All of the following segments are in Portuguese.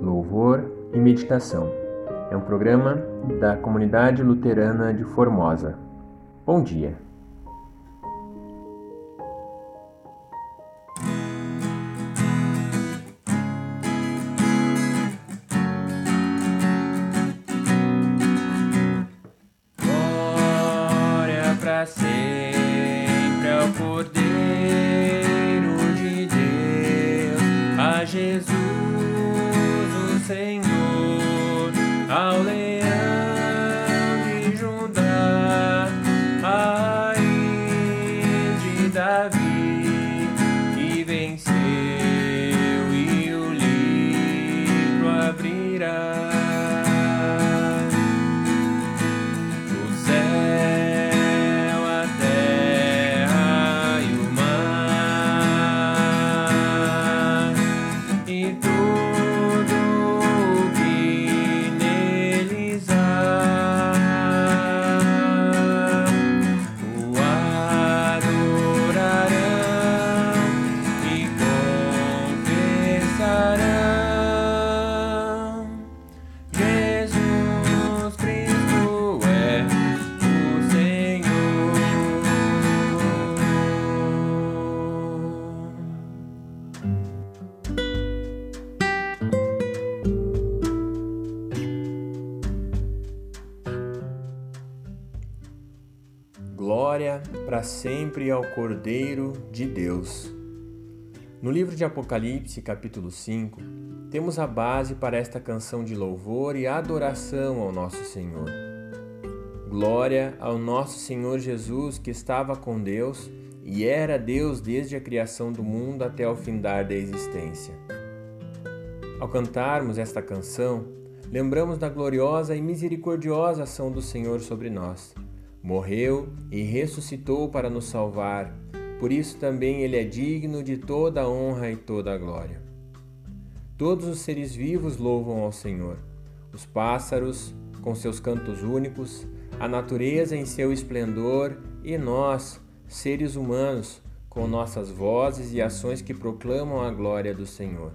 Louvor e Meditação é um programa da Comunidade Luterana de Formosa. Bom dia. Glória para sempre Jesus Glória para sempre ao Cordeiro de Deus. No livro de Apocalipse, capítulo 5, temos a base para esta canção de louvor e adoração ao nosso Senhor. Glória ao nosso Senhor Jesus, que estava com Deus e era Deus desde a criação do mundo até o findar da existência. Ao cantarmos esta canção, lembramos da gloriosa e misericordiosa ação do Senhor sobre nós. Morreu e ressuscitou para nos salvar, por isso também ele é digno de toda a honra e toda a glória. Todos os seres vivos louvam ao Senhor. Os pássaros, com seus cantos únicos, a natureza em seu esplendor e nós, seres humanos, com nossas vozes e ações que proclamam a glória do Senhor.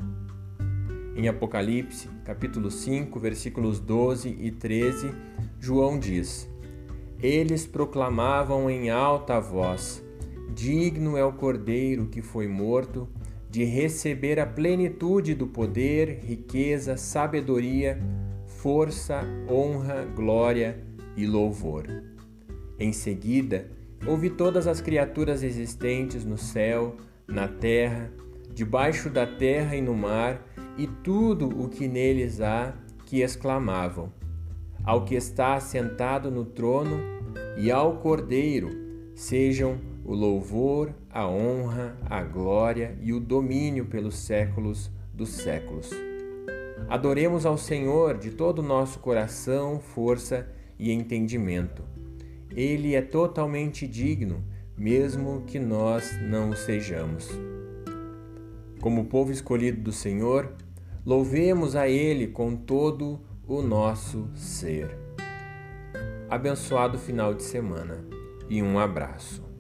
Em Apocalipse, capítulo 5, versículos 12 e 13, João diz: Eles proclamavam em alta voz: Digno é o Cordeiro que foi morto de receber a plenitude do poder, riqueza, sabedoria, força, honra, glória e louvor. Em seguida, ouvi todas as criaturas existentes no céu, na terra, debaixo da terra e no mar, e tudo o que neles há, que exclamavam: Ao que está assentado no trono e ao Cordeiro, sejam o louvor, a honra, a glória e o domínio pelos séculos dos séculos. Adoremos ao Senhor de todo o nosso coração, força e entendimento. Ele é totalmente digno, mesmo que nós não o sejamos. Como povo escolhido do Senhor, louvemos a Ele com todo o nosso ser. Abençoado final de semana e um abraço.